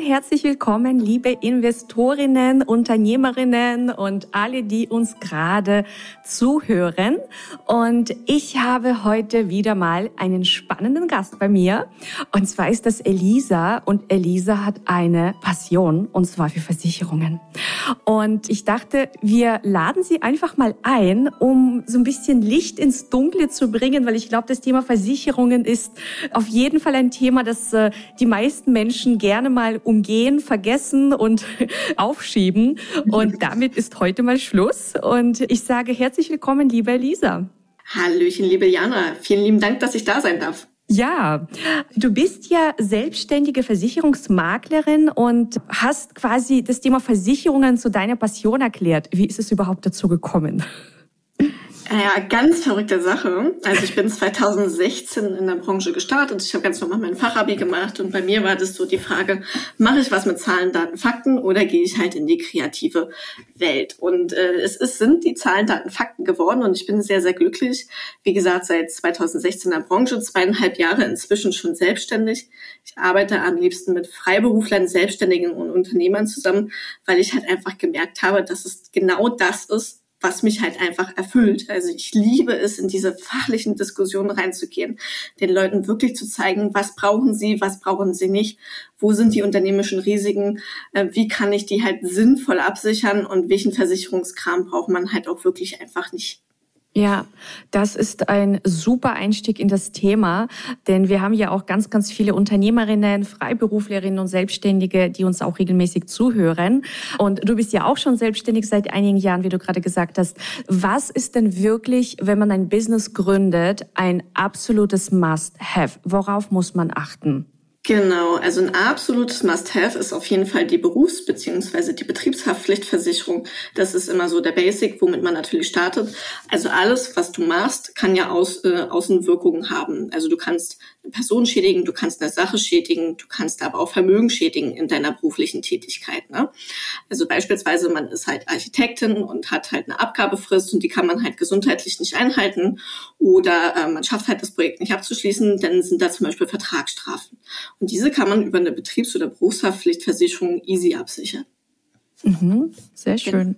Und herzlich willkommen, liebe Investorinnen, Unternehmerinnen und alle, die uns gerade zuhören. Und ich habe heute wieder mal einen spannenden Gast bei mir. Und zwar ist das Elisa. Und Elisa hat eine Passion, und zwar für Versicherungen. Und ich dachte, wir laden sie einfach mal ein, um so ein bisschen Licht ins Dunkle zu bringen, weil ich glaube, das Thema Versicherungen ist auf jeden Fall ein Thema, das äh, die meisten Menschen gerne gerne mal umgehen, vergessen und aufschieben. Und damit ist heute mal Schluss. Und ich sage herzlich willkommen, liebe Elisa. Hallöchen, liebe Jana. Vielen lieben Dank, dass ich da sein darf. Ja, du bist ja selbstständige Versicherungsmaklerin und hast quasi das Thema Versicherungen zu deiner Passion erklärt. Wie ist es überhaupt dazu gekommen? Ja, ganz verrückte Sache. Also ich bin 2016 in der Branche gestartet. Ich habe ganz normal mein Fachabi gemacht und bei mir war das so die Frage, mache ich was mit Zahlen, Daten, Fakten oder gehe ich halt in die kreative Welt? Und äh, es ist, sind die Zahlen, Daten, Fakten geworden und ich bin sehr, sehr glücklich. Wie gesagt, seit 2016 in der Branche, zweieinhalb Jahre inzwischen schon selbstständig. Ich arbeite am liebsten mit Freiberuflern, Selbstständigen und Unternehmern zusammen, weil ich halt einfach gemerkt habe, dass es genau das ist, was mich halt einfach erfüllt. Also ich liebe es, in diese fachlichen Diskussionen reinzugehen, den Leuten wirklich zu zeigen, was brauchen sie, was brauchen sie nicht, wo sind die unternehmischen Risiken, äh, wie kann ich die halt sinnvoll absichern und welchen Versicherungskram braucht man halt auch wirklich einfach nicht. Ja, das ist ein super Einstieg in das Thema, denn wir haben ja auch ganz, ganz viele Unternehmerinnen, Freiberuflerinnen und Selbstständige, die uns auch regelmäßig zuhören. Und du bist ja auch schon selbstständig seit einigen Jahren, wie du gerade gesagt hast. Was ist denn wirklich, wenn man ein Business gründet, ein absolutes Must-Have? Worauf muss man achten? Genau, also ein absolutes Must-Have ist auf jeden Fall die Berufs- bzw. die Betriebshaftpflichtversicherung. Das ist immer so der Basic, womit man natürlich startet. Also alles, was du machst, kann ja Aus, äh, Außenwirkungen haben. Also du kannst eine Person schädigen, du kannst eine Sache schädigen, du kannst aber auch Vermögen schädigen in deiner beruflichen Tätigkeit. Ne? Also beispielsweise, man ist halt Architektin und hat halt eine Abgabefrist und die kann man halt gesundheitlich nicht einhalten oder äh, man schafft halt das Projekt nicht abzuschließen, dann sind da zum Beispiel Vertragsstrafen. Und diese kann man über eine Betriebs- oder Berufshaftpflichtversicherung easy absichern. Mhm, sehr schön.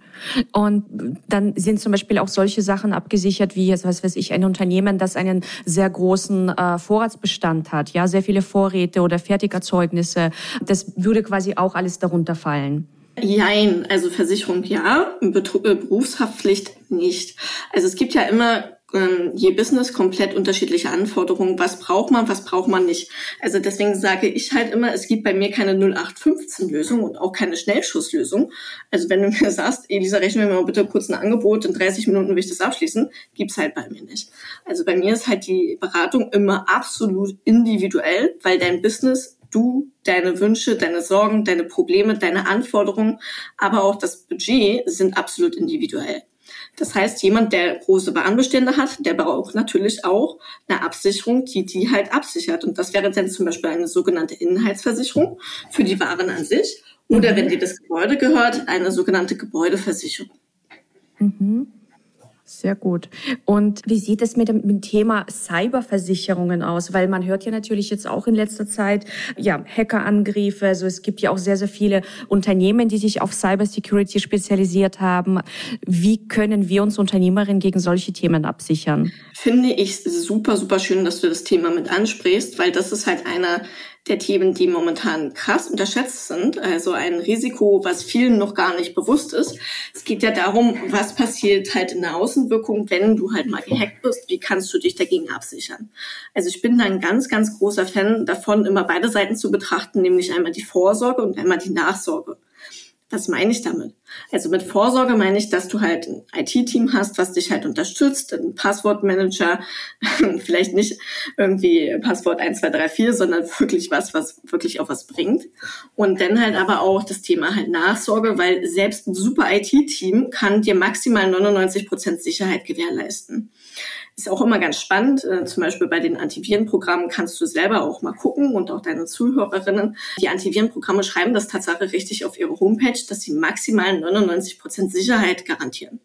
Und dann sind zum Beispiel auch solche Sachen abgesichert wie jetzt, was weiß ich, ein Unternehmen, das einen sehr großen äh, Vorratsbestand hat, ja, sehr viele Vorräte oder Fertigerzeugnisse. Das würde quasi auch alles darunter fallen. Jein, also Versicherung ja, äh, Berufshaftpflicht nicht. Also es gibt ja immer ähm, je Business komplett unterschiedliche Anforderungen. Was braucht man, was braucht man nicht? Also deswegen sage ich halt immer, es gibt bei mir keine 0815-Lösung und auch keine Schnellschusslösung. Also wenn du mir sagst, Elisa, rechne mir mal bitte kurz ein Angebot, in 30 Minuten will ich das abschließen, gibt's halt bei mir nicht. Also bei mir ist halt die Beratung immer absolut individuell, weil dein Business du, deine Wünsche, deine Sorgen, deine Probleme, deine Anforderungen, aber auch das Budget sind absolut individuell. Das heißt, jemand, der große Warenbestände hat, der braucht natürlich auch eine Absicherung, die die halt absichert. Und das wäre dann zum Beispiel eine sogenannte Inhaltsversicherung für die Waren an sich. Oder mhm. wenn dir das Gebäude gehört, eine sogenannte Gebäudeversicherung. Mhm. Sehr gut. Und wie sieht es mit dem, Thema Cyberversicherungen aus? Weil man hört ja natürlich jetzt auch in letzter Zeit, ja, Hackerangriffe. Also es gibt ja auch sehr, sehr viele Unternehmen, die sich auf Cybersecurity spezialisiert haben. Wie können wir uns Unternehmerinnen gegen solche Themen absichern? Finde ich super, super schön, dass du das Thema mit ansprichst, weil das ist halt einer der Themen, die momentan krass unterschätzt sind. Also ein Risiko, was vielen noch gar nicht bewusst ist. Es geht ja darum, was passiert halt in der Außenwirkung, wenn du halt mal gehackt bist. Wie kannst du dich dagegen absichern? Also ich bin da ein ganz, ganz großer Fan davon, immer beide Seiten zu betrachten, nämlich einmal die Vorsorge und einmal die Nachsorge. Was meine ich damit? Also mit Vorsorge meine ich, dass du halt ein IT-Team hast, was dich halt unterstützt, ein Passwortmanager, vielleicht nicht irgendwie Passwort 1234, sondern wirklich was, was wirklich auch was bringt. Und dann halt aber auch das Thema halt Nachsorge, weil selbst ein super IT-Team kann dir maximal 99 Prozent Sicherheit gewährleisten. Ist auch immer ganz spannend. Äh, zum Beispiel bei den Antivirenprogrammen kannst du selber auch mal gucken und auch deine Zuhörerinnen. Die Antivirenprogramme schreiben das Tatsache richtig auf ihre Homepage, dass sie maximal 99 Prozent Sicherheit garantieren.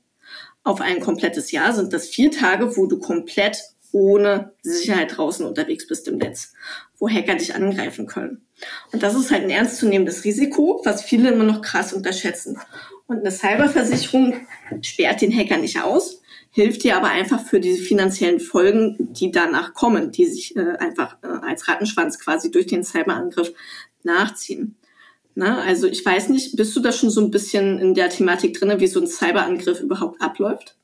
Auf ein komplettes Jahr sind das vier Tage, wo du komplett ohne Sicherheit draußen unterwegs bist im Netz, wo Hacker dich angreifen können. Und das ist halt ein ernstzunehmendes Risiko, was viele immer noch krass unterschätzen. Und eine Cyberversicherung sperrt den Hacker nicht aus, hilft dir aber einfach für diese finanziellen Folgen, die danach kommen, die sich äh, einfach äh, als Rattenschwanz quasi durch den Cyberangriff nachziehen. Na, also ich weiß nicht, bist du da schon so ein bisschen in der Thematik drinne, wie so ein Cyberangriff überhaupt abläuft?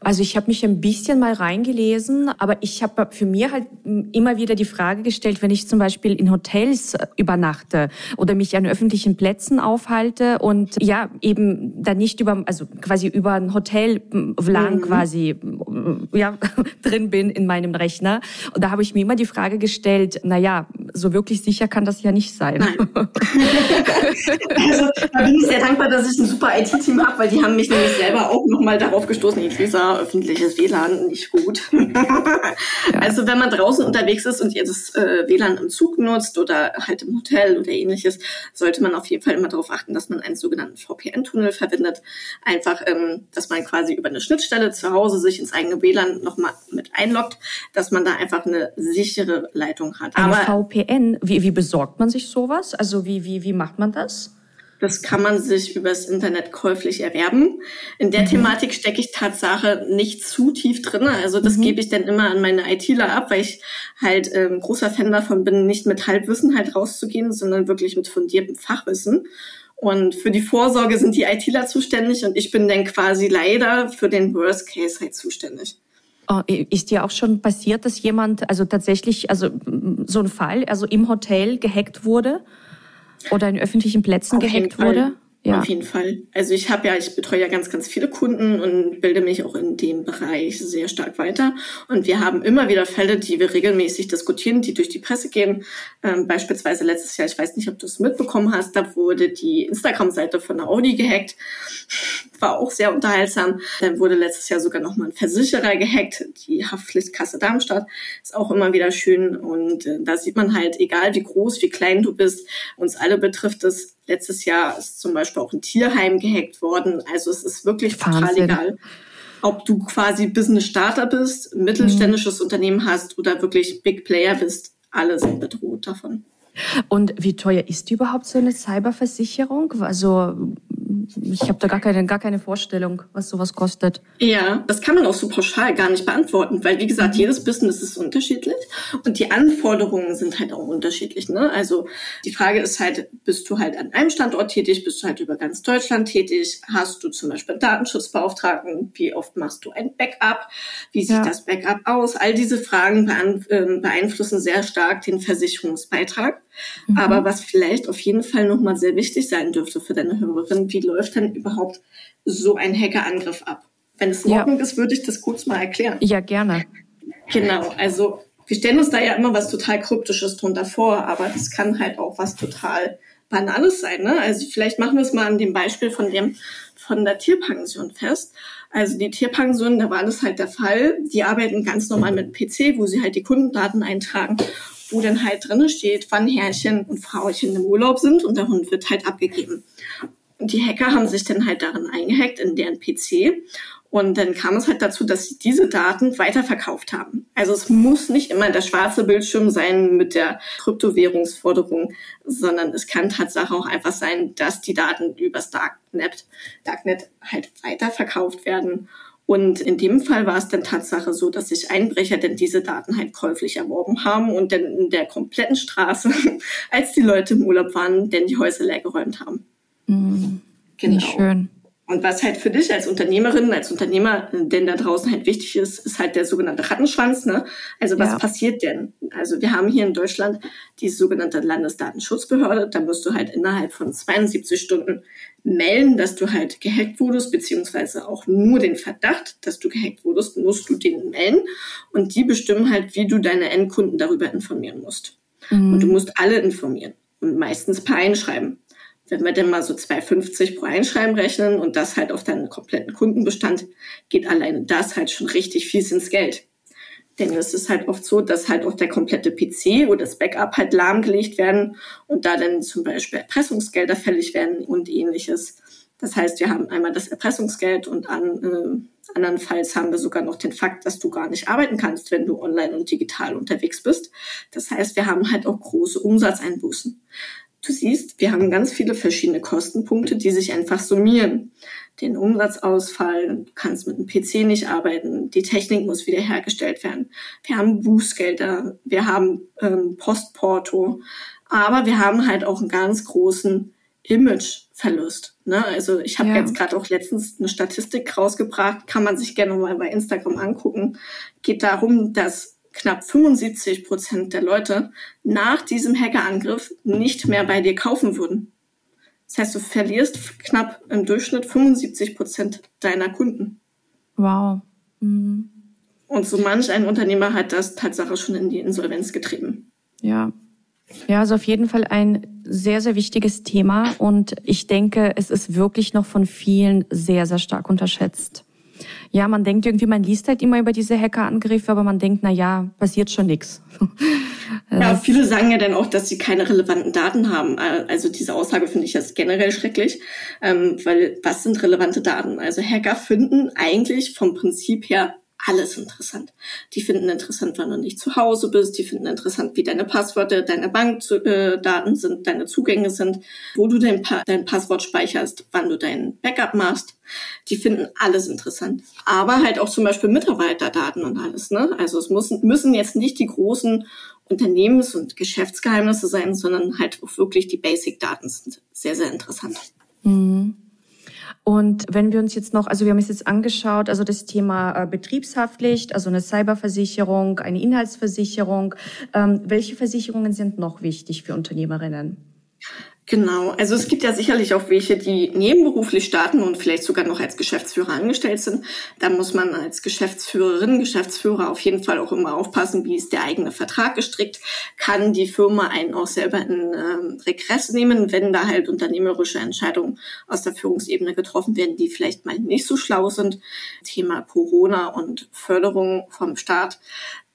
Also ich habe mich ein bisschen mal reingelesen, aber ich habe für mir halt immer wieder die Frage gestellt, wenn ich zum Beispiel in Hotels äh, übernachte oder mich an öffentlichen Plätzen aufhalte und ja eben da nicht über, also quasi über ein Hotel lang mhm. quasi ja drin bin in meinem Rechner. Und da habe ich mir immer die Frage gestellt, na ja, so wirklich sicher kann das ja nicht sein. Nein. also da bin ich sehr dankbar, dass ich ein super IT-Team habe, weil die haben mich nämlich selber auch nochmal darauf gestoßen, Lisa, öffentliches WLAN nicht gut. Also wenn man draußen unterwegs ist und ihr das äh, WLAN im Zug nutzt oder halt im Hotel oder ähnliches, sollte man auf jeden Fall immer darauf achten, dass man einen sogenannten VPN-Tunnel verwendet. Einfach, ähm, dass man quasi über eine Schnittstelle zu Hause sich ins eigene WLAN nochmal mit einloggt, dass man da einfach eine sichere Leitung hat. Eine Aber VPN, wie, wie besorgt man sich sowas? Also wie, wie, wie macht man das? Das kann man sich übers Internet käuflich erwerben. In der mhm. Thematik stecke ich Tatsache nicht zu tief drin. Also das mhm. gebe ich dann immer an meine ITler ab, weil ich halt ähm, großer Fan davon bin, nicht mit Halbwissen halt rauszugehen, sondern wirklich mit fundiertem Fachwissen. Und für die Vorsorge sind die ITler zuständig und ich bin dann quasi leider für den Worst Case halt zuständig. Oh, ist dir auch schon passiert, dass jemand, also tatsächlich, also so ein Fall, also im Hotel gehackt wurde? Oder in öffentlichen Plätzen Auf gehackt wurde? Ja. Auf jeden Fall. Also ich habe ja, ich betreue ja ganz, ganz viele Kunden und bilde mich auch in dem Bereich sehr stark weiter. Und wir haben immer wieder Fälle, die wir regelmäßig diskutieren, die durch die Presse gehen. Ähm, beispielsweise letztes Jahr, ich weiß nicht, ob du es mitbekommen hast, da wurde die Instagram-Seite von der Audi gehackt. War auch sehr unterhaltsam. Dann wurde letztes Jahr sogar nochmal ein Versicherer gehackt, die Haftpflichtkasse Darmstadt. Ist auch immer wieder schön. Und äh, da sieht man halt, egal wie groß, wie klein du bist, uns alle betrifft es Letztes Jahr ist zum Beispiel auch ein Tierheim gehackt worden. Also es ist wirklich Wahnsinn. total egal, ob du quasi Business Starter bist, mittelständisches mhm. Unternehmen hast oder wirklich Big Player bist. Alle sind bedroht davon. Und wie teuer ist überhaupt so eine Cyberversicherung? Also ich habe da gar keine, gar keine Vorstellung, was sowas kostet. Ja, das kann man auch so pauschal gar nicht beantworten, weil wie gesagt, mhm. jedes Business ist unterschiedlich und die Anforderungen sind halt auch unterschiedlich. Ne? Also die Frage ist halt, bist du halt an einem Standort tätig, bist du halt über ganz Deutschland tätig, hast du zum Beispiel einen Datenschutzbeauftragten, wie oft machst du ein Backup, wie sieht ja. das Backup aus? All diese Fragen ähm, beeinflussen sehr stark den Versicherungsbeitrag. Mhm. Aber was vielleicht auf jeden Fall nochmal sehr wichtig sein dürfte für deine Hörerin, wie läuft denn überhaupt so ein Hackerangriff ab? Wenn es in Ordnung ja. ist, würde ich das kurz mal erklären. Ja, gerne. Genau, also wir stellen uns da ja immer was total Kryptisches drunter vor, aber das kann halt auch was total Banales sein. Ne? Also vielleicht machen wir es mal an dem Beispiel von dem von der Tierpension fest. Also die Tierpension, da war das halt der Fall. Die arbeiten ganz normal mit PC, wo sie halt die Kundendaten eintragen wo dann halt drinne steht, wann Herrchen und Frauchen im Urlaub sind und der Hund wird halt abgegeben. Und die Hacker haben sich dann halt darin eingehackt in deren PC und dann kam es halt dazu, dass sie diese Daten weiterverkauft haben. Also es muss nicht immer der schwarze Bildschirm sein mit der Kryptowährungsforderung, sondern es kann Tatsache auch einfach sein, dass die Daten übers Darknet, Darknet halt weiterverkauft werden und in dem Fall war es dann Tatsache so, dass sich Einbrecher denn diese Daten halt käuflich erworben haben und dann in der kompletten Straße, als die Leute im Urlaub waren, denn die Häuser leergeräumt haben. Mhm. Genau. schön. Und was halt für dich als Unternehmerin, als Unternehmer, denn da draußen halt wichtig ist, ist halt der sogenannte Rattenschwanz. Ne? Also was ja. passiert denn? Also wir haben hier in Deutschland die sogenannte Landesdatenschutzbehörde. Da musst du halt innerhalb von 72 Stunden melden, dass du halt gehackt wurdest, beziehungsweise auch nur den Verdacht, dass du gehackt wurdest, musst du den melden. Und die bestimmen halt, wie du deine Endkunden darüber informieren musst. Mhm. Und du musst alle informieren und meistens per Einschreiben wenn wir denn mal so 2,50 pro Einschreiben rechnen und das halt auf deinen kompletten Kundenbestand, geht alleine das halt schon richtig fies ins Geld. Denn es ist halt oft so, dass halt auch der komplette PC oder das Backup halt lahmgelegt werden und da dann zum Beispiel Erpressungsgelder fällig werden und ähnliches. Das heißt, wir haben einmal das Erpressungsgeld und an, äh, andernfalls haben wir sogar noch den Fakt, dass du gar nicht arbeiten kannst, wenn du online und digital unterwegs bist. Das heißt, wir haben halt auch große Umsatzeinbußen. Du siehst, wir haben ganz viele verschiedene Kostenpunkte, die sich einfach summieren. Den Umsatzausfall, du kannst mit dem PC nicht arbeiten, die Technik muss wiederhergestellt werden. Wir haben Bußgelder, wir haben ähm, Postporto, aber wir haben halt auch einen ganz großen Imageverlust. Ne? Also ich habe ja. jetzt gerade auch letztens eine Statistik rausgebracht, kann man sich gerne mal bei Instagram angucken. Geht darum, dass knapp 75 Prozent der Leute nach diesem Hackerangriff nicht mehr bei dir kaufen würden. Das heißt, du verlierst knapp im Durchschnitt 75 Prozent deiner Kunden. Wow. Mhm. Und so manch ein Unternehmer hat das Tatsache schon in die Insolvenz getrieben. Ja, ja, also auf jeden Fall ein sehr, sehr wichtiges Thema und ich denke, es ist wirklich noch von vielen sehr, sehr stark unterschätzt. Ja, man denkt irgendwie, man liest halt immer über diese Hackerangriffe, aber man denkt, na ja, passiert schon nichts. Ja, viele sagen ja dann auch, dass sie keine relevanten Daten haben. Also diese Aussage finde ich jetzt generell schrecklich, ähm, weil was sind relevante Daten? Also Hacker finden eigentlich vom Prinzip her alles interessant. Die finden interessant, wann du nicht zu Hause bist. Die finden interessant, wie deine Passwörter, deine Bankdaten sind, deine Zugänge sind, wo du dein, pa dein Passwort speicherst, wann du dein Backup machst. Die finden alles interessant. Aber halt auch zum Beispiel Mitarbeiterdaten und alles. Ne? Also es muss, müssen jetzt nicht die großen Unternehmens- und Geschäftsgeheimnisse sein, sondern halt auch wirklich die Basic-Daten sind sehr, sehr interessant. Mhm. Und wenn wir uns jetzt noch, also wir haben es jetzt angeschaut, also das Thema äh, Betriebshaftpflicht, also eine Cyberversicherung, eine Inhaltsversicherung. Ähm, welche Versicherungen sind noch wichtig für Unternehmerinnen? Genau, also es gibt ja sicherlich auch welche, die nebenberuflich starten und vielleicht sogar noch als Geschäftsführer angestellt sind. Da muss man als Geschäftsführerin, Geschäftsführer auf jeden Fall auch immer aufpassen, wie ist der eigene Vertrag gestrickt. Kann die Firma einen auch selber in ähm, Regress nehmen, wenn da halt unternehmerische Entscheidungen aus der Führungsebene getroffen werden, die vielleicht mal nicht so schlau sind. Thema Corona und Förderung vom Staat.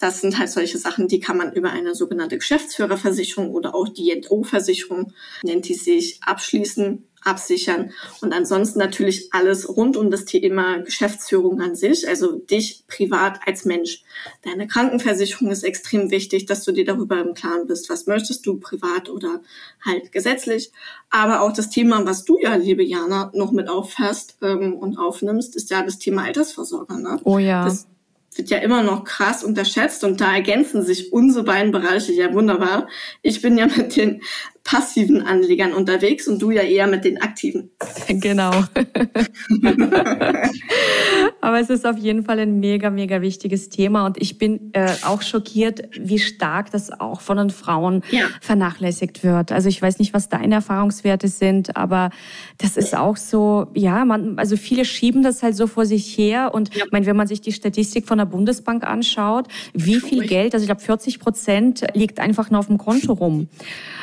Das sind halt solche Sachen, die kann man über eine sogenannte Geschäftsführerversicherung oder auch die versicherung nennt die sich, abschließen, absichern. Und ansonsten natürlich alles rund um das Thema Geschäftsführung an sich, also dich privat als Mensch. Deine Krankenversicherung ist extrem wichtig, dass du dir darüber im Klaren bist, was möchtest du privat oder halt gesetzlich. Aber auch das Thema, was du ja, liebe Jana, noch mit auffasst ähm, und aufnimmst, ist ja das Thema Altersvorsorge. Ne? Oh ja. Das, wird ja immer noch krass unterschätzt und da ergänzen sich unsere beiden Bereiche ja wunderbar. Ich bin ja mit den passiven Anlegern unterwegs und du ja eher mit den aktiven. Genau. Aber es ist auf jeden Fall ein mega, mega wichtiges Thema und ich bin äh, auch schockiert, wie stark das auch von den Frauen ja. vernachlässigt wird. Also ich weiß nicht, was deine Erfahrungswerte sind, aber das ist auch so, ja, man, also viele schieben das halt so vor sich her und ja. ich meine, wenn man sich die Statistik von der Bundesbank anschaut, wie viel Geld, also ich glaube 40 Prozent liegt einfach nur auf dem Konto rum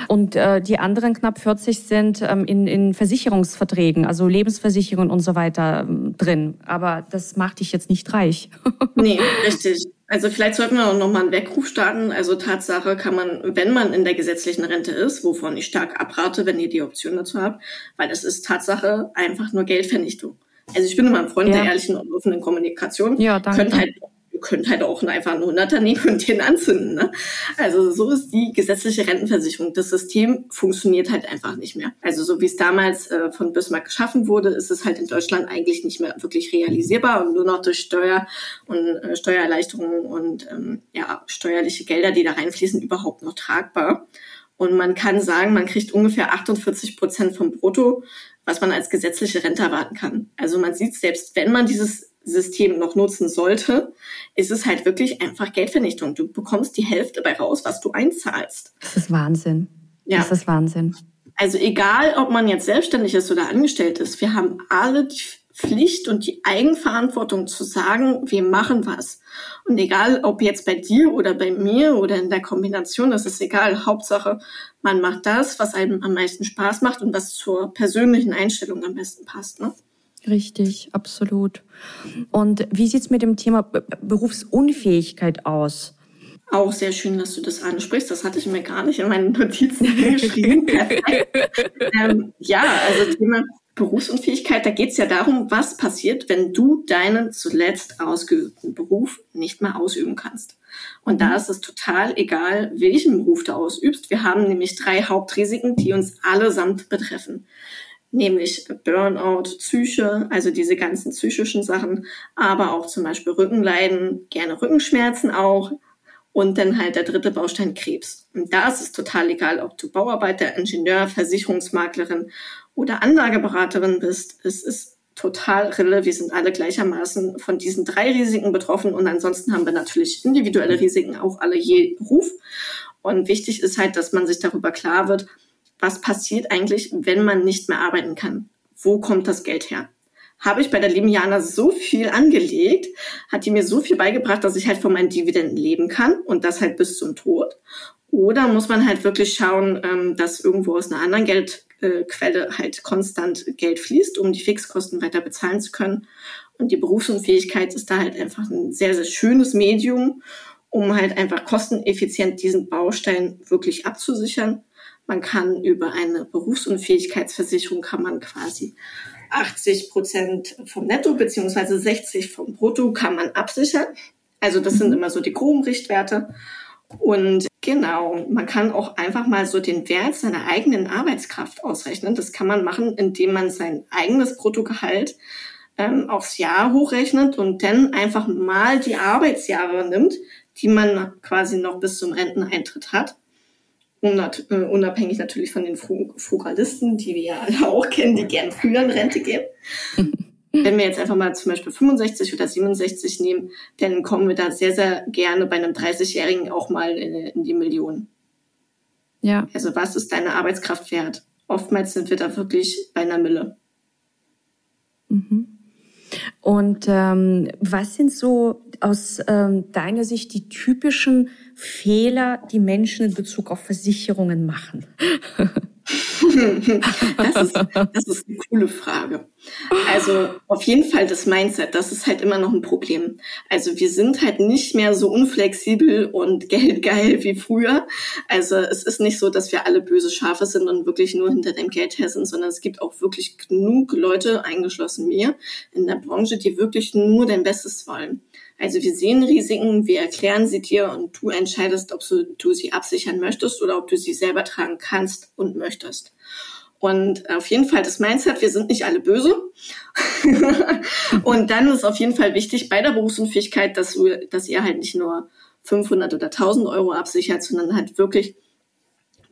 und äh, die anderen knapp 40 sind ähm, in, in Versicherungsverträgen, also Lebensversicherungen und so weiter ähm, drin. Aber das macht dich jetzt nicht reich. nee, richtig. Also vielleicht sollten wir auch nochmal einen Weckruf starten. Also Tatsache kann man, wenn man in der gesetzlichen Rente ist, wovon ich stark abrate, wenn ihr die Option dazu habt, weil das ist Tatsache einfach nur Geldvernichtung. Also ich bin immer ein Freund ja. der ehrlichen und offenen Kommunikation. Ja, danke. Könnt halt ihr könnt halt auch einfach einen Hunderter nehmen und den anzünden. Ne? Also so ist die gesetzliche Rentenversicherung. Das System funktioniert halt einfach nicht mehr. Also so wie es damals äh, von Bismarck geschaffen wurde, ist es halt in Deutschland eigentlich nicht mehr wirklich realisierbar und nur noch durch Steuer und äh, Steuererleichterungen und ähm, ja, steuerliche Gelder, die da reinfließen, überhaupt noch tragbar. Und man kann sagen, man kriegt ungefähr 48 Prozent vom Brutto, was man als gesetzliche Rente erwarten kann. Also man sieht, selbst wenn man dieses System noch nutzen sollte, ist es halt wirklich einfach Geldvernichtung. Du bekommst die Hälfte bei raus, was du einzahlst. Das ist Wahnsinn. Ja. Das ist Wahnsinn. Also egal, ob man jetzt selbstständig ist oder angestellt ist, wir haben alle die Pflicht und die Eigenverantwortung zu sagen, wir machen was. Und egal, ob jetzt bei dir oder bei mir oder in der Kombination, das ist egal. Hauptsache, man macht das, was einem am meisten Spaß macht und was zur persönlichen Einstellung am besten passt. Ne? Richtig, absolut. Und wie sieht's mit dem Thema Berufsunfähigkeit aus? Auch sehr schön, dass du das ansprichst. Das hatte ich mir gar nicht in meinen Notizen geschrieben. ähm, ja, also Thema Berufsunfähigkeit, da geht es ja darum, was passiert, wenn du deinen zuletzt ausgeübten Beruf nicht mehr ausüben kannst. Und da ist es total egal, welchen Beruf du ausübst. Wir haben nämlich drei Hauptrisiken, die uns allesamt betreffen. Nämlich Burnout, Psyche, also diese ganzen psychischen Sachen, aber auch zum Beispiel Rückenleiden, gerne Rückenschmerzen auch, und dann halt der dritte Baustein Krebs. Und da ist es total egal, ob du Bauarbeiter, Ingenieur, Versicherungsmaklerin oder Anlageberaterin bist. Es ist total rille. Wir sind alle gleichermaßen von diesen drei Risiken betroffen. Und ansonsten haben wir natürlich individuelle Risiken, auch alle je Beruf. Und wichtig ist halt, dass man sich darüber klar wird, was passiert eigentlich, wenn man nicht mehr arbeiten kann? Wo kommt das Geld her? habe ich bei der lieben Jana so viel angelegt, hat die mir so viel beigebracht, dass ich halt von meinen Dividenden leben kann und das halt bis zum Tod. Oder muss man halt wirklich schauen, ähm, dass irgendwo aus einer anderen Geldquelle halt konstant Geld fließt, um die Fixkosten weiter bezahlen zu können. Und die Berufsunfähigkeit ist da halt einfach ein sehr, sehr schönes Medium, um halt einfach kosteneffizient diesen Baustein wirklich abzusichern. Man kann über eine Berufsunfähigkeitsversicherung kann man quasi 80 Prozent vom Netto beziehungsweise 60 vom Brutto kann man absichern. Also das sind mhm. immer so die groben Richtwerte. Und genau, man kann auch einfach mal so den Wert seiner eigenen Arbeitskraft ausrechnen. Das kann man machen, indem man sein eigenes Bruttogehalt ähm, aufs Jahr hochrechnet und dann einfach mal die Arbeitsjahre nimmt, die man quasi noch bis zum Renteneintritt hat unabhängig natürlich von den Frugalisten, die wir ja alle auch kennen, die gern früher in Rente gehen. Wenn wir jetzt einfach mal zum Beispiel 65 oder 67 nehmen, dann kommen wir da sehr, sehr gerne bei einem 30-Jährigen auch mal in, in die Millionen. Ja. Also was ist deine Arbeitskraft wert? Oftmals sind wir da wirklich bei einer Mille. Mhm. Und ähm, was sind so aus ähm, deiner Sicht die typischen Fehler, die Menschen in Bezug auf Versicherungen machen? das, ist, das ist eine coole Frage. Also auf jeden Fall das Mindset, das ist halt immer noch ein Problem. Also wir sind halt nicht mehr so unflexibel und geldgeil wie früher. Also es ist nicht so, dass wir alle böse Schafe sind und wirklich nur hinter dem Geld her sind, sondern es gibt auch wirklich genug Leute, eingeschlossen mir, in der Branche, die wirklich nur dein Bestes wollen. Also wir sehen Risiken, wir erklären sie dir und du entscheidest, ob du sie absichern möchtest oder ob du sie selber tragen kannst und möchtest. Und auf jeden Fall das Mindset, wir sind nicht alle böse. und dann ist auf jeden Fall wichtig bei der Berufsunfähigkeit, dass, du, dass ihr halt nicht nur 500 oder 1000 Euro absichert, sondern halt wirklich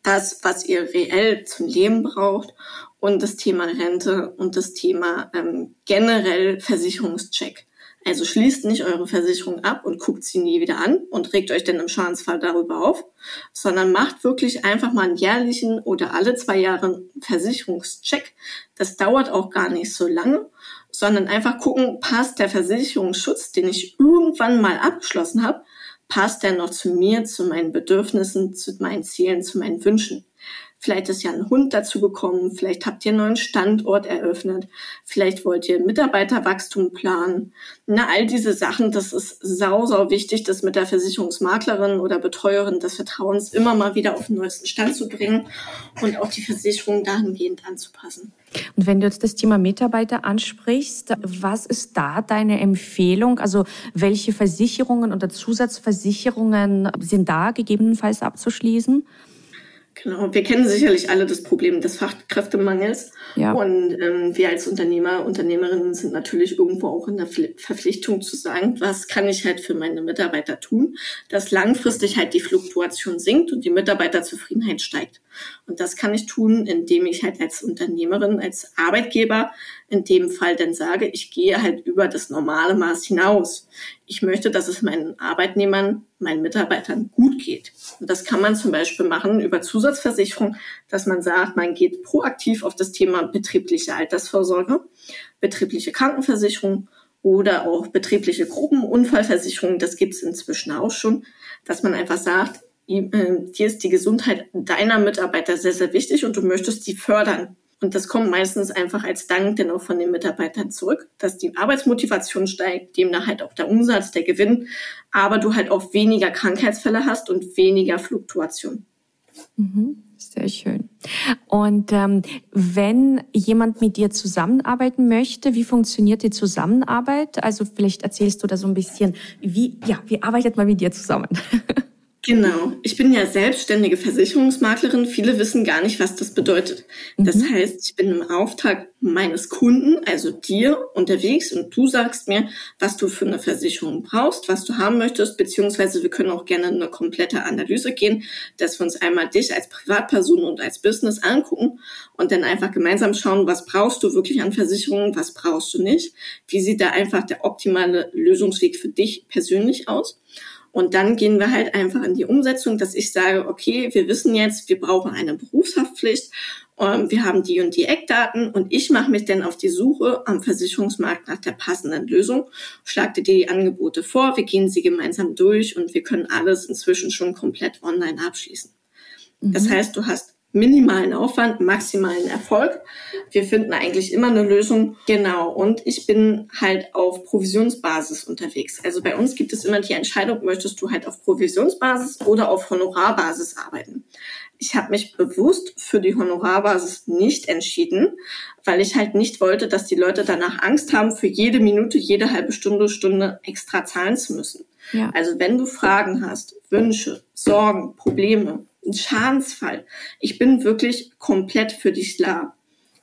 das, was ihr reell zum Leben braucht und das Thema Rente und das Thema ähm, generell Versicherungscheck. Also schließt nicht eure Versicherung ab und guckt sie nie wieder an und regt euch dann im Schadensfall darüber auf, sondern macht wirklich einfach mal einen jährlichen oder alle zwei Jahre Versicherungscheck. Das dauert auch gar nicht so lange, sondern einfach gucken, passt der Versicherungsschutz, den ich irgendwann mal abgeschlossen habe, passt der noch zu mir, zu meinen Bedürfnissen, zu meinen Zielen, zu meinen Wünschen. Vielleicht ist ja ein Hund dazu gekommen, vielleicht habt ihr einen neuen Standort eröffnet, vielleicht wollt ihr Mitarbeiterwachstum planen. Na, all diese Sachen, das ist sau, sau wichtig, das mit der Versicherungsmaklerin oder Betreuerin des Vertrauens immer mal wieder auf den neuesten Stand zu bringen und auch die Versicherung dahingehend anzupassen. Und wenn du jetzt das Thema Mitarbeiter ansprichst, was ist da deine Empfehlung? Also welche Versicherungen oder Zusatzversicherungen sind da gegebenenfalls abzuschließen? Genau, wir kennen sicherlich alle das Problem des Fachkräftemangels. Ja. Und ähm, wir als Unternehmer, Unternehmerinnen sind natürlich irgendwo auch in der Verpflichtung zu sagen, was kann ich halt für meine Mitarbeiter tun, dass langfristig halt die Fluktuation sinkt und die Mitarbeiterzufriedenheit steigt. Und das kann ich tun, indem ich halt als Unternehmerin, als Arbeitgeber in dem Fall dann sage, ich gehe halt über das normale Maß hinaus. Ich möchte, dass es meinen Arbeitnehmern, meinen Mitarbeitern gut geht. Und das kann man zum Beispiel machen über Zusatzversicherung, dass man sagt, man geht proaktiv auf das Thema betriebliche Altersvorsorge, betriebliche Krankenversicherung oder auch betriebliche Gruppenunfallversicherung. Das gibt es inzwischen auch schon, dass man einfach sagt, äh, dir ist die Gesundheit deiner Mitarbeiter sehr, sehr wichtig und du möchtest sie fördern. Und das kommt meistens einfach als Dank dann auch von den Mitarbeitern zurück, dass die Arbeitsmotivation steigt, demnach halt auch der Umsatz, der Gewinn, aber du halt auch weniger Krankheitsfälle hast und weniger Fluktuation. Mhm. Sehr schön. Und ähm, wenn jemand mit dir zusammenarbeiten möchte, wie funktioniert die Zusammenarbeit? Also vielleicht erzählst du da so ein bisschen, wie, ja, wie arbeitet man mit dir zusammen? Genau. Ich bin ja selbstständige Versicherungsmaklerin. Viele wissen gar nicht, was das bedeutet. Das mhm. heißt, ich bin im Auftrag meines Kunden, also dir, unterwegs und du sagst mir, was du für eine Versicherung brauchst, was du haben möchtest, beziehungsweise wir können auch gerne eine komplette Analyse gehen, dass wir uns einmal dich als Privatperson und als Business angucken und dann einfach gemeinsam schauen, was brauchst du wirklich an Versicherungen, was brauchst du nicht, wie sieht da einfach der optimale Lösungsweg für dich persönlich aus. Und dann gehen wir halt einfach in die Umsetzung, dass ich sage, okay, wir wissen jetzt, wir brauchen eine Berufshaftpflicht, ähm, wir haben die und die Eckdaten und ich mache mich dann auf die Suche am Versicherungsmarkt nach der passenden Lösung, schlage dir die Angebote vor, wir gehen sie gemeinsam durch und wir können alles inzwischen schon komplett online abschließen. Mhm. Das heißt, du hast minimalen Aufwand, maximalen Erfolg. Wir finden eigentlich immer eine Lösung. Genau. Und ich bin halt auf Provisionsbasis unterwegs. Also bei uns gibt es immer die Entscheidung, möchtest du halt auf Provisionsbasis oder auf Honorarbasis arbeiten. Ich habe mich bewusst für die Honorarbasis nicht entschieden, weil ich halt nicht wollte, dass die Leute danach Angst haben, für jede Minute, jede halbe Stunde, Stunde extra zahlen zu müssen. Ja. Also wenn du Fragen hast, Wünsche, Sorgen, Probleme, ein Schadensfall. Ich bin wirklich komplett für dich da.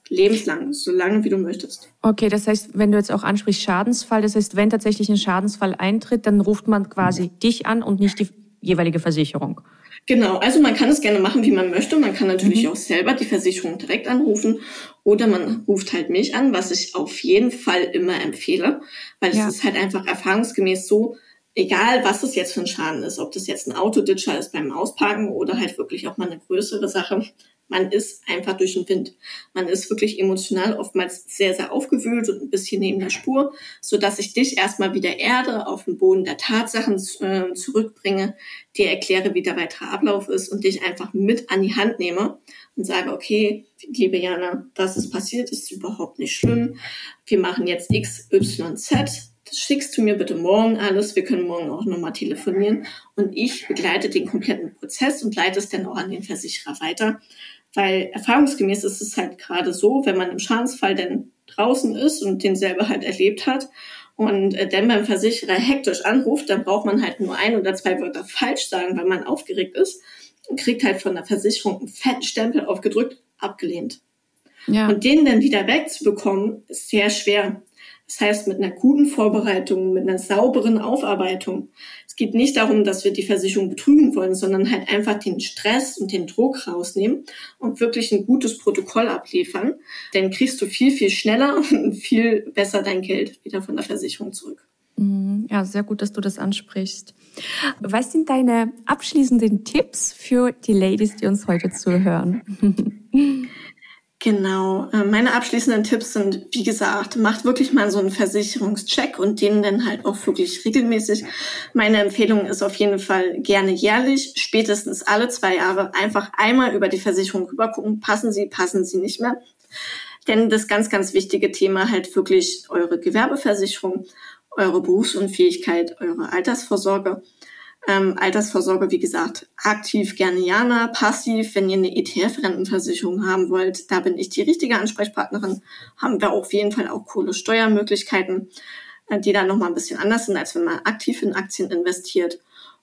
Lebenslang, so lange wie du möchtest. Okay, das heißt, wenn du jetzt auch ansprichst Schadensfall, das heißt, wenn tatsächlich ein Schadensfall eintritt, dann ruft man quasi dich an und nicht die jeweilige Versicherung. Genau, also man kann es gerne machen, wie man möchte. Man kann natürlich mhm. auch selber die Versicherung direkt anrufen oder man ruft halt mich an, was ich auf jeden Fall immer empfehle, weil ja. es ist halt einfach erfahrungsgemäß so, egal was es jetzt für ein Schaden ist, ob das jetzt ein Autoditcher ist beim Ausparken oder halt wirklich auch mal eine größere Sache, man ist einfach durch den Wind. Man ist wirklich emotional oftmals sehr, sehr aufgewühlt und ein bisschen neben der Spur, so dass ich dich erstmal wieder erde, auf den Boden der Tatsachen äh, zurückbringe, dir erkläre, wie der weitere Ablauf ist und dich einfach mit an die Hand nehme und sage, okay, liebe Jana, das ist passiert, ist überhaupt nicht schlimm. Wir machen jetzt X, Y, Z schickst du mir bitte morgen alles, wir können morgen auch nochmal telefonieren und ich begleite den kompletten Prozess und leite es dann auch an den Versicherer weiter, weil erfahrungsgemäß ist es halt gerade so, wenn man im Schadensfall dann draußen ist und den selber halt erlebt hat und äh, dann beim Versicherer hektisch anruft, dann braucht man halt nur ein oder zwei Wörter falsch sagen, weil man aufgeregt ist und kriegt halt von der Versicherung einen fetten Stempel aufgedrückt, abgelehnt. Ja. Und den dann wieder wegzubekommen, ist sehr schwer. Das heißt, mit einer guten Vorbereitung, mit einer sauberen Aufarbeitung. Es geht nicht darum, dass wir die Versicherung betrügen wollen, sondern halt einfach den Stress und den Druck rausnehmen und wirklich ein gutes Protokoll abliefern. Dann kriegst du viel, viel schneller und viel besser dein Geld wieder von der Versicherung zurück. Mhm. Ja, sehr gut, dass du das ansprichst. Was sind deine abschließenden Tipps für die Ladies, die uns heute zuhören? Genau. Äh, meine abschließenden Tipps sind, wie gesagt, macht wirklich mal so einen Versicherungscheck und den dann halt auch wirklich regelmäßig. Meine Empfehlung ist auf jeden Fall gerne jährlich, spätestens alle zwei Jahre einfach einmal über die Versicherung rübergucken. Passen sie, passen sie nicht mehr. Denn das ganz, ganz wichtige Thema halt wirklich eure Gewerbeversicherung, eure Berufsunfähigkeit, eure Altersvorsorge ähm, Altersvorsorge, wie gesagt, aktiv gerne Jana, passiv, wenn ihr eine ETF-Rentenversicherung haben wollt, da bin ich die richtige Ansprechpartnerin. Haben wir auf jeden Fall auch coole Steuermöglichkeiten, äh, die dann nochmal ein bisschen anders sind, als wenn man aktiv in Aktien investiert.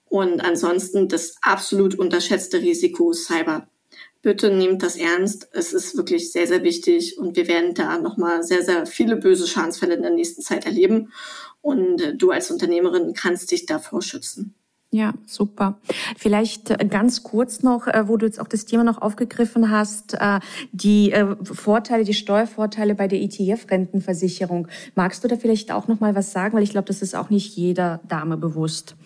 Und ansonsten das absolut unterschätzte Risiko Cyber. Bitte nehmt das ernst. Es ist wirklich sehr, sehr wichtig und wir werden da nochmal sehr, sehr viele böse Schadensfälle in der nächsten Zeit erleben. Und äh, du als Unternehmerin kannst dich davor schützen. Ja, super. Vielleicht äh, ganz kurz noch, äh, wo du jetzt auch das Thema noch aufgegriffen hast, äh, die Vorteile, die Steuervorteile bei der ETF-Rentenversicherung. Magst du da vielleicht auch noch mal was sagen? Weil ich glaube, das ist auch nicht jeder Dame bewusst.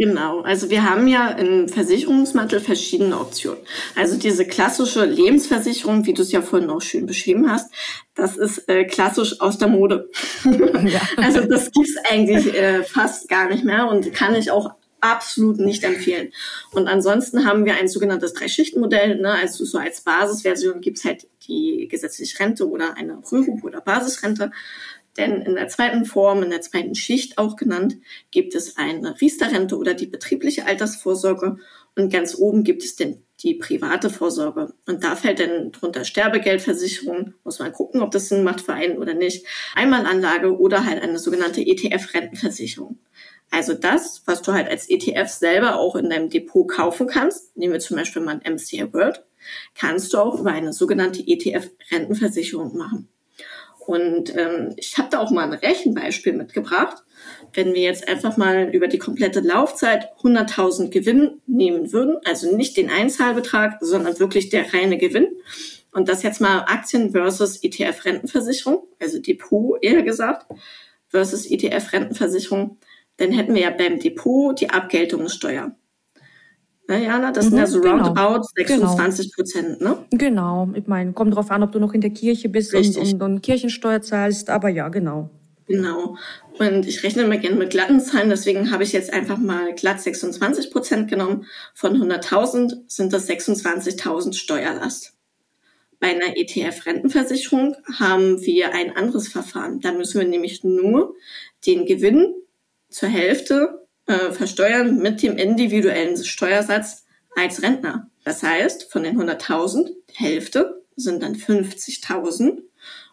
Genau, also wir haben ja im Versicherungsmantel verschiedene Optionen. Also diese klassische Lebensversicherung, wie du es ja vorhin auch schön beschrieben hast, das ist äh, klassisch aus der Mode. Ja. also das gibt's eigentlich äh, fast gar nicht mehr und kann ich auch absolut nicht empfehlen. Und ansonsten haben wir ein sogenanntes Drei-Schichten-Modell. Ne? Also so als Basisversion gibt's halt die gesetzliche Rente oder eine Rürup- oder Basisrente. Denn in der zweiten Form, in der zweiten Schicht auch genannt, gibt es eine Riester-Rente oder die betriebliche Altersvorsorge. Und ganz oben gibt es denn die private Vorsorge. Und da fällt dann drunter Sterbegeldversicherung. Muss man gucken, ob das Sinn macht für einen oder nicht. Einmalanlage oder halt eine sogenannte ETF-Rentenversicherung. Also das, was du halt als ETF selber auch in deinem Depot kaufen kannst, nehmen wir zum Beispiel mal ein MCA World, kannst du auch über eine sogenannte ETF-Rentenversicherung machen. Und ähm, ich habe da auch mal ein Rechenbeispiel mitgebracht. Wenn wir jetzt einfach mal über die komplette Laufzeit 100.000 Gewinn nehmen würden, also nicht den Einzahlbetrag, sondern wirklich der reine Gewinn, und das jetzt mal Aktien versus ETF-Rentenversicherung, also Depot eher gesagt, versus ETF-Rentenversicherung, dann hätten wir ja beim Depot die Abgeltungssteuer. Na, Jana, das mhm, sind ja so genau. roundabout 26 Prozent, ne? Genau. Ich meine, kommt drauf an, ob du noch in der Kirche bist und, und, und Kirchensteuer zahlst, aber ja, genau. Genau. Und ich rechne immer gerne mit glatten Zahlen, deswegen habe ich jetzt einfach mal glatt 26 Prozent genommen. Von 100.000 sind das 26.000 Steuerlast. Bei einer ETF-Rentenversicherung haben wir ein anderes Verfahren. Da müssen wir nämlich nur den Gewinn zur Hälfte äh, versteuern mit dem individuellen Steuersatz als Rentner. Das heißt, von den 100.000, Hälfte sind dann 50.000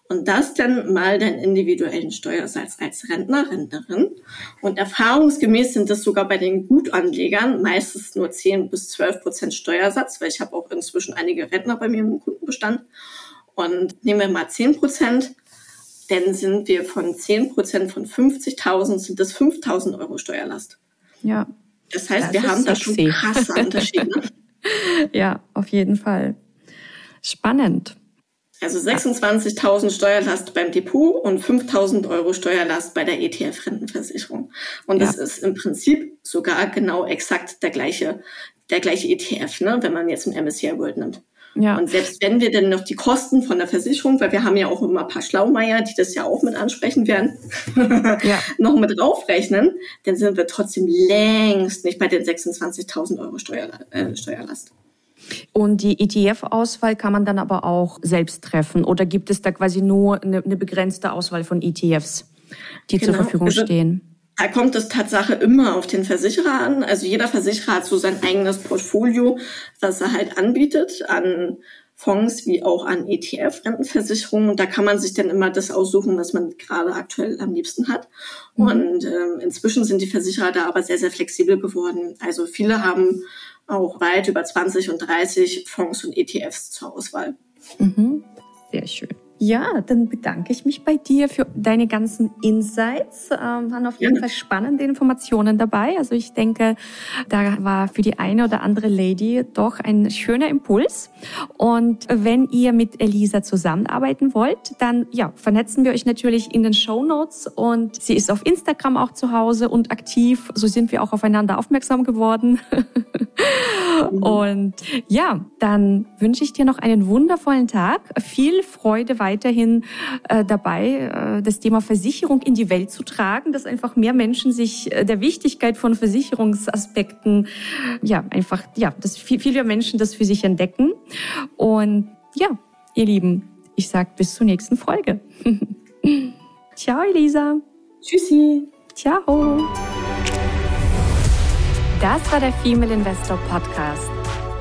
und das dann mal den individuellen Steuersatz als Rentner, Rentnerin. Und erfahrungsgemäß sind das sogar bei den Gutanlegern meistens nur 10 bis 12 Prozent Steuersatz, weil ich habe auch inzwischen einige Rentner bei mir im Kundenbestand. Und nehmen wir mal 10 Prozent, dann sind wir von 10 Prozent von 50.000 sind das 5.000 Euro Steuerlast. Ja. Das heißt, das wir haben sexy. da schon krasse Unterschiede. ja, auf jeden Fall. Spannend. Also 26.000 Steuerlast beim Depot und 5.000 Euro Steuerlast bei der ETF-Rentenversicherung. Und das ja. ist im Prinzip sogar genau exakt der gleiche, der gleiche ETF, ne, wenn man jetzt ein MSCI World nimmt. Ja. Und selbst wenn wir dann noch die Kosten von der Versicherung, weil wir haben ja auch immer ein paar Schlaumeier, die das ja auch mit ansprechen werden, ja. noch mit draufrechnen, dann sind wir trotzdem längst nicht bei den 26.000 Euro Steuer, äh, Steuerlast. Und die ETF-Auswahl kann man dann aber auch selbst treffen oder gibt es da quasi nur eine, eine begrenzte Auswahl von ETFs, die genau. zur Verfügung also, stehen? Da kommt es Tatsache immer auf den Versicherer an. Also jeder Versicherer hat so sein eigenes Portfolio, was er halt anbietet an Fonds wie auch an ETF-Rentenversicherungen. Und da kann man sich dann immer das aussuchen, was man gerade aktuell am liebsten hat. Mhm. Und ähm, inzwischen sind die Versicherer da aber sehr, sehr flexibel geworden. Also viele haben auch weit über 20 und 30 Fonds und ETFs zur Auswahl. Mhm. Sehr schön. Ja, dann bedanke ich mich bei dir für deine ganzen Insights. Ähm, waren auf jeden ja. Fall spannende Informationen dabei. Also ich denke, da war für die eine oder andere Lady doch ein schöner Impuls. Und wenn ihr mit Elisa zusammenarbeiten wollt, dann ja, vernetzen wir euch natürlich in den Show Notes. Und sie ist auf Instagram auch zu Hause und aktiv. So sind wir auch aufeinander aufmerksam geworden. Mhm. Und ja, dann wünsche ich dir noch einen wundervollen Tag. Viel Freude weiterhin äh, dabei, äh, das Thema Versicherung in die Welt zu tragen, dass einfach mehr Menschen sich äh, der Wichtigkeit von Versicherungsaspekten, ja, einfach, ja, dass viel, viele Menschen das für sich entdecken. Und ja, ihr Lieben, ich sag bis zur nächsten Folge. Ciao, Elisa. Tschüssi. Ciao. Das war der Female Investor Podcast.